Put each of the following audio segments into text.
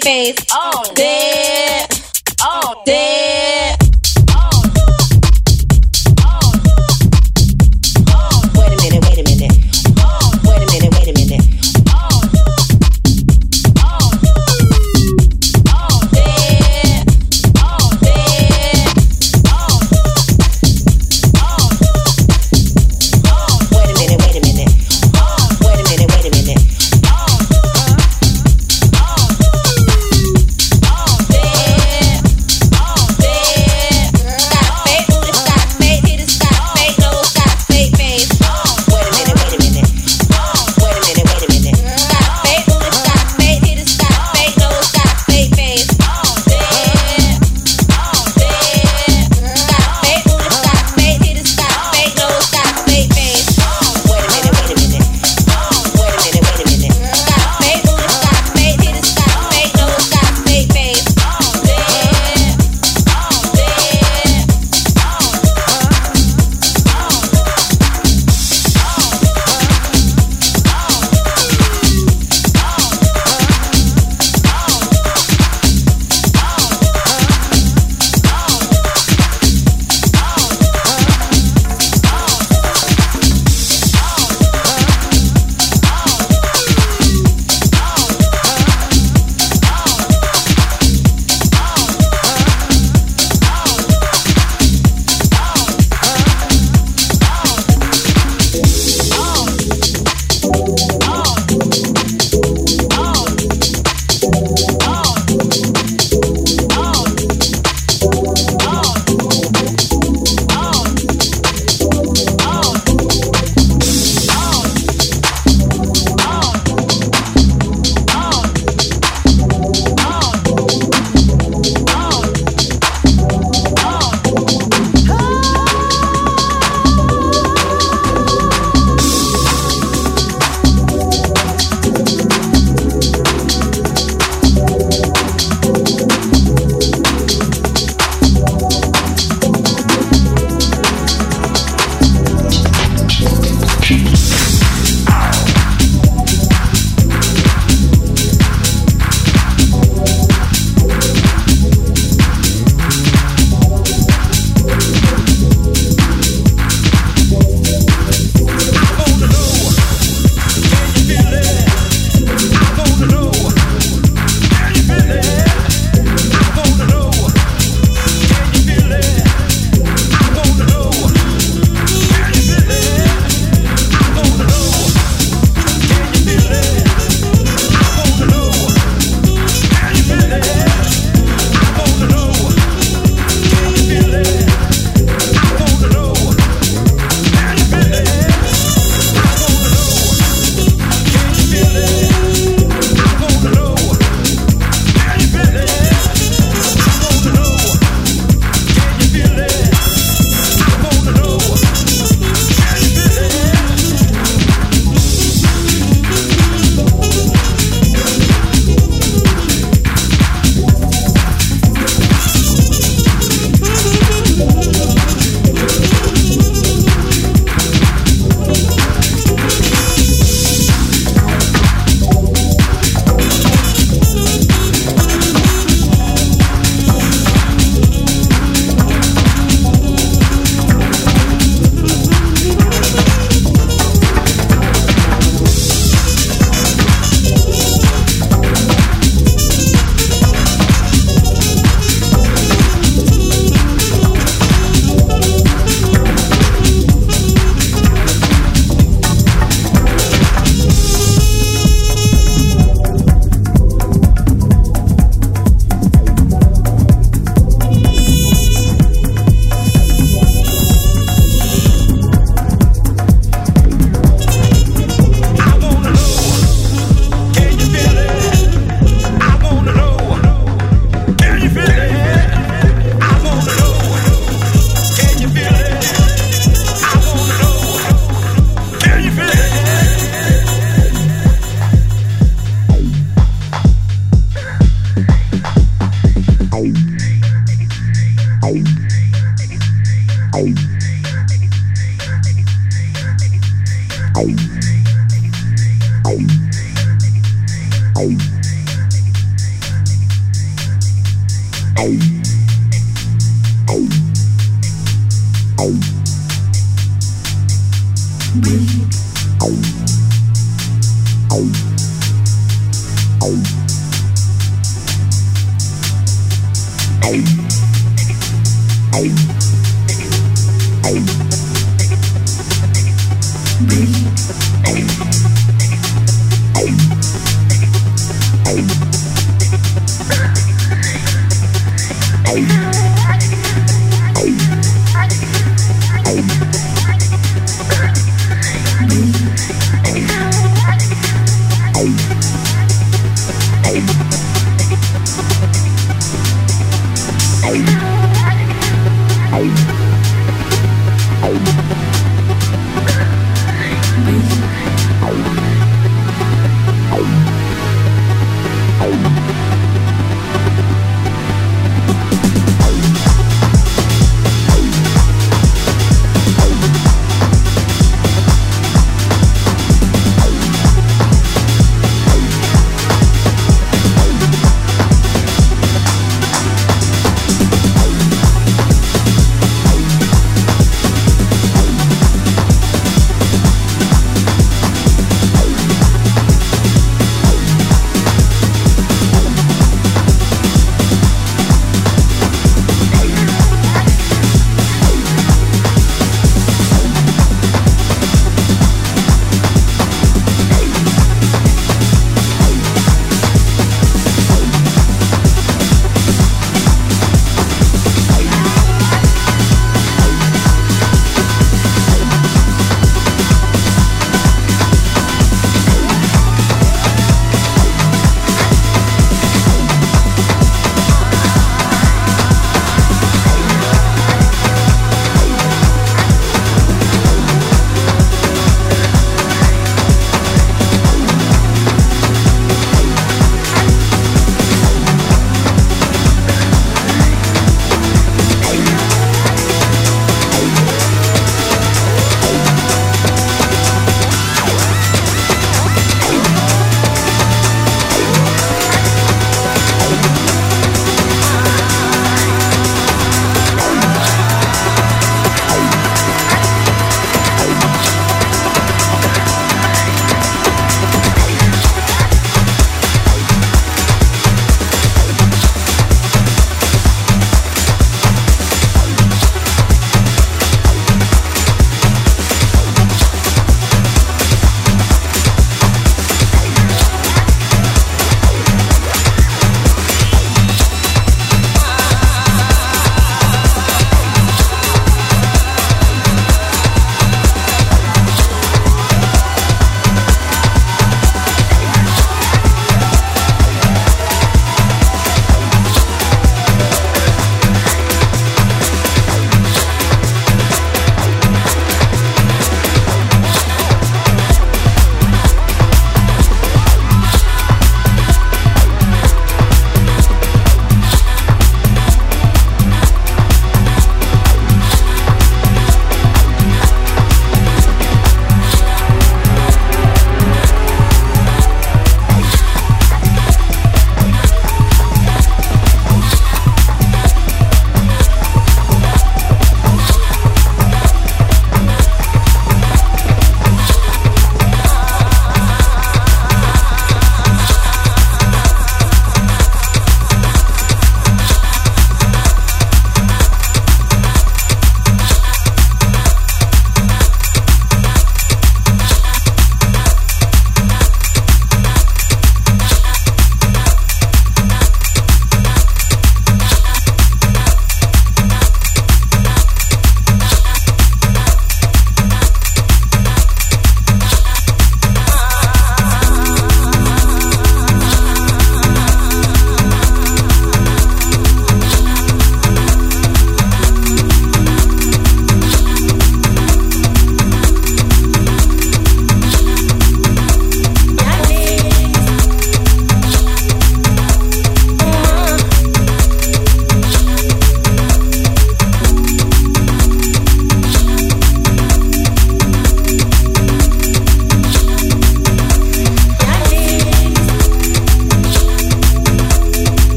got Breathe.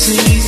see.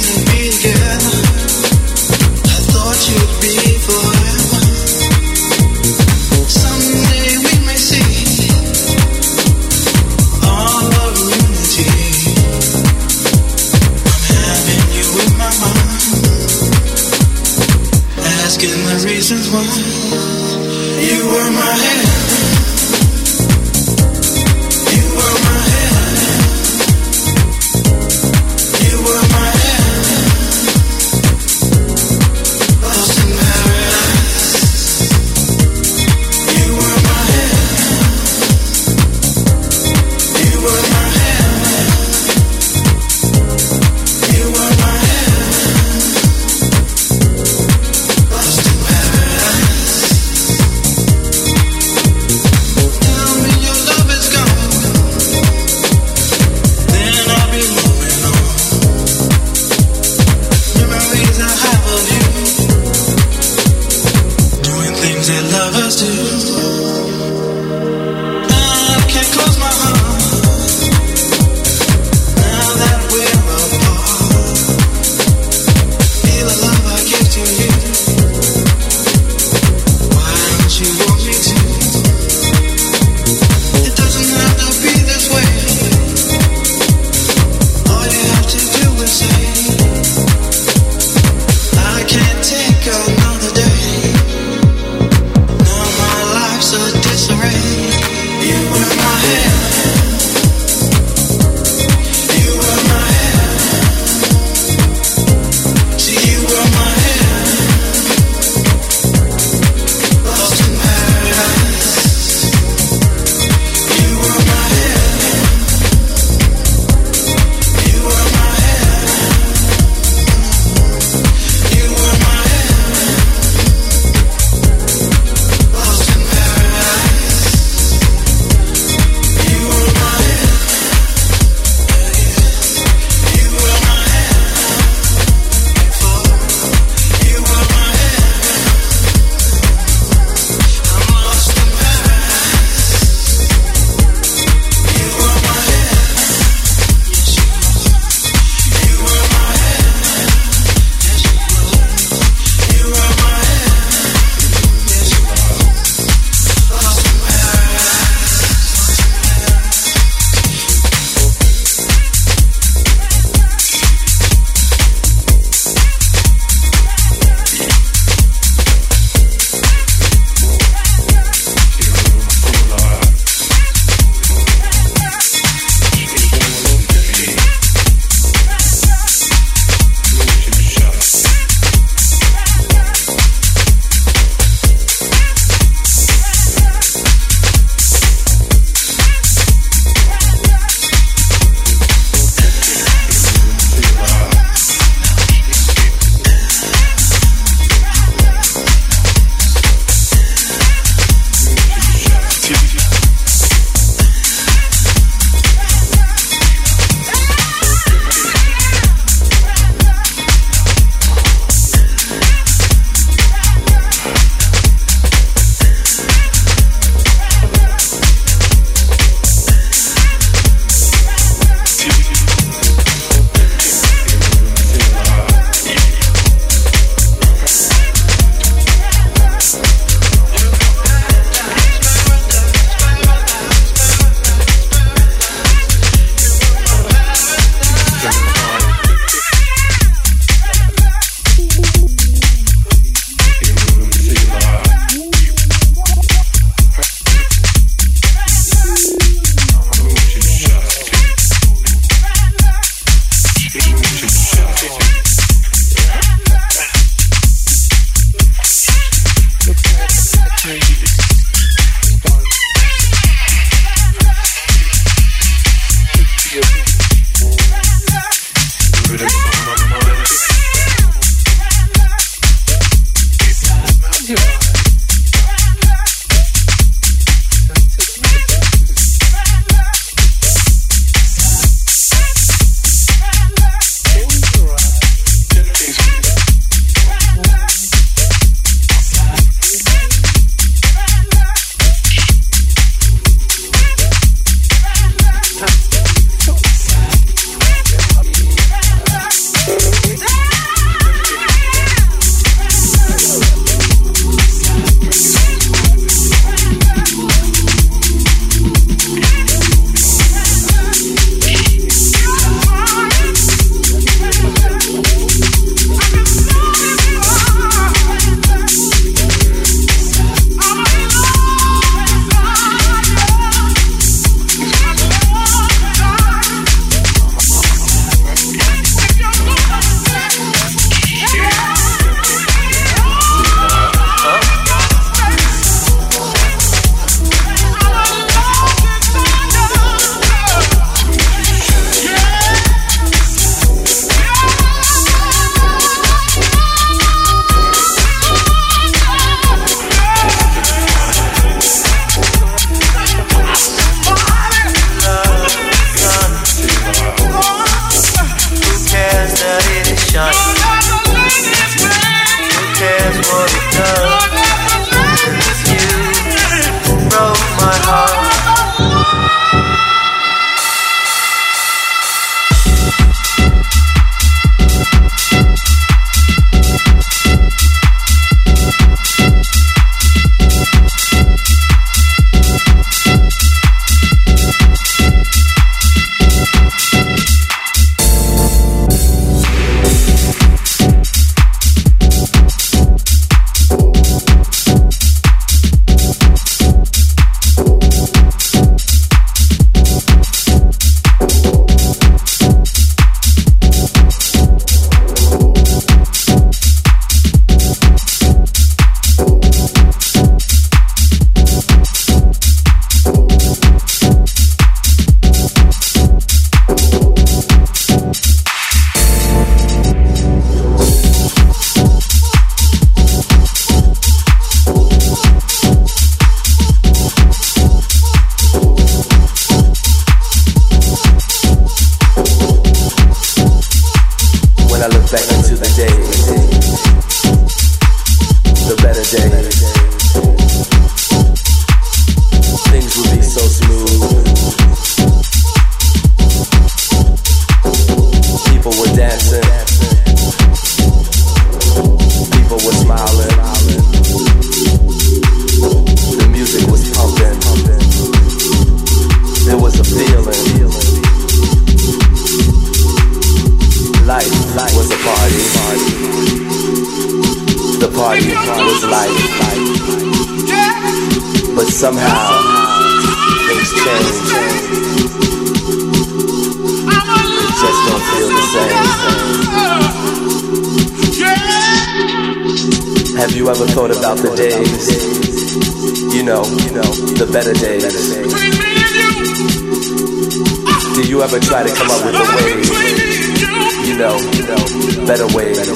better ways to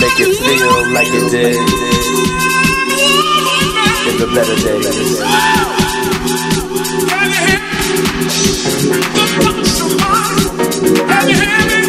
make it feel like it did in the better days. Can you hear me?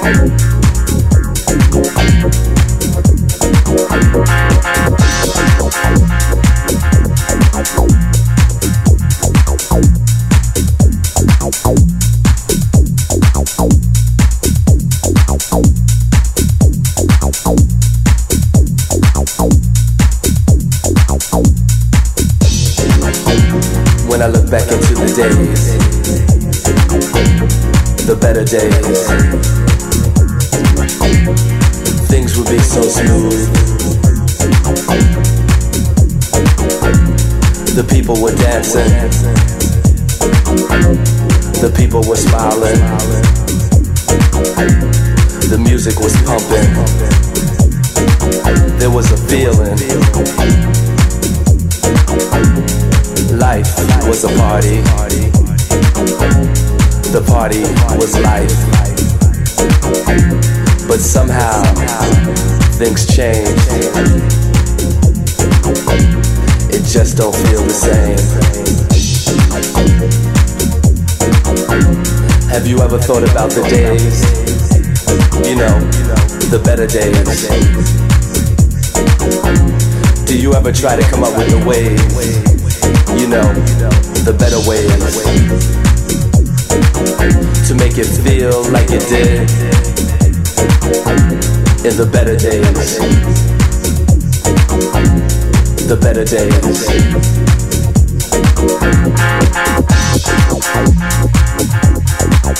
Thank you. Thought about the days? You know, the better days. Do you ever try to come up with the ways? You know, the better ways. To make it feel like it did in the better days. The better days.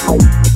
Ways.